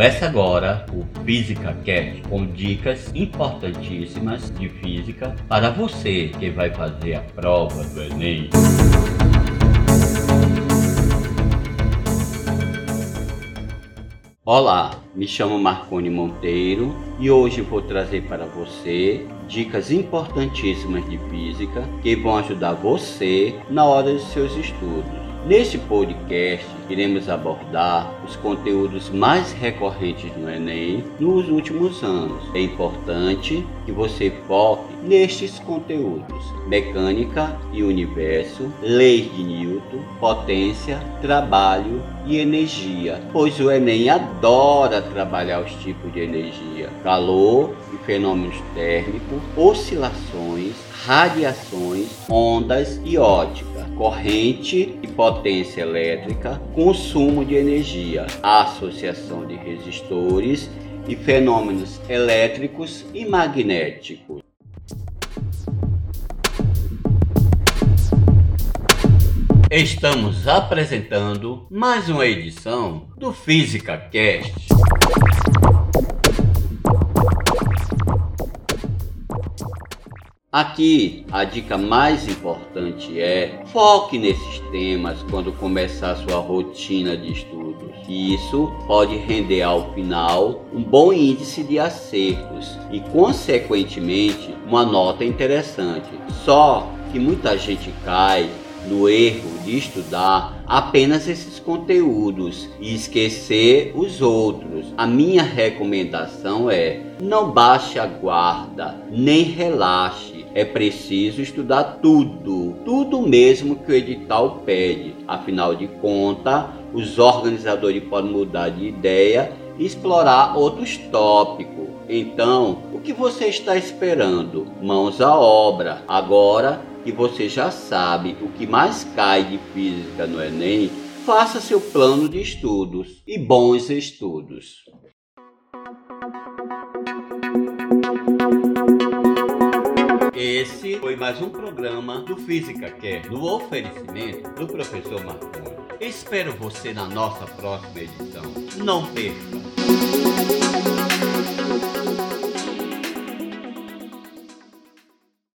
Começa agora o Física Cast com dicas importantíssimas de física para você que vai fazer a prova do Enem. Olá, me chamo Marconi Monteiro e hoje vou trazer para você dicas importantíssimas de física que vão ajudar você na hora dos seus estudos. Neste podcast, iremos abordar os conteúdos mais recorrentes no Enem nos últimos anos. É importante que você foque nestes conteúdos: mecânica e universo, leis de Newton, potência, trabalho e energia, pois o Enem adora trabalhar os tipos de energia: calor e fenômenos térmicos, oscilações, radiações, ondas e ótica, corrente e potência elétrica, consumo de energia, associação de resistores e fenômenos elétricos e magnéticos. Estamos apresentando mais uma edição do Física Cast. Aqui a dica mais importante é foque nesses temas quando começar sua rotina de estudos. Isso pode render ao final um bom índice de acertos e, consequentemente, uma nota interessante. Só que muita gente cai no erro de estudar apenas esses conteúdos e esquecer os outros. A minha recomendação é: não baixe a guarda, nem relaxe. É preciso estudar tudo, tudo mesmo que o edital pede. Afinal de contas, os organizadores podem mudar de ideia e explorar outros tópicos. Então, o que você está esperando? Mãos à obra. Agora que você já sabe o que mais cai de física no Enem, faça seu plano de estudos e bons estudos. Esse foi mais um programa do Física Quer, no oferecimento do professor Marconi. Espero você na nossa próxima edição. Não perca!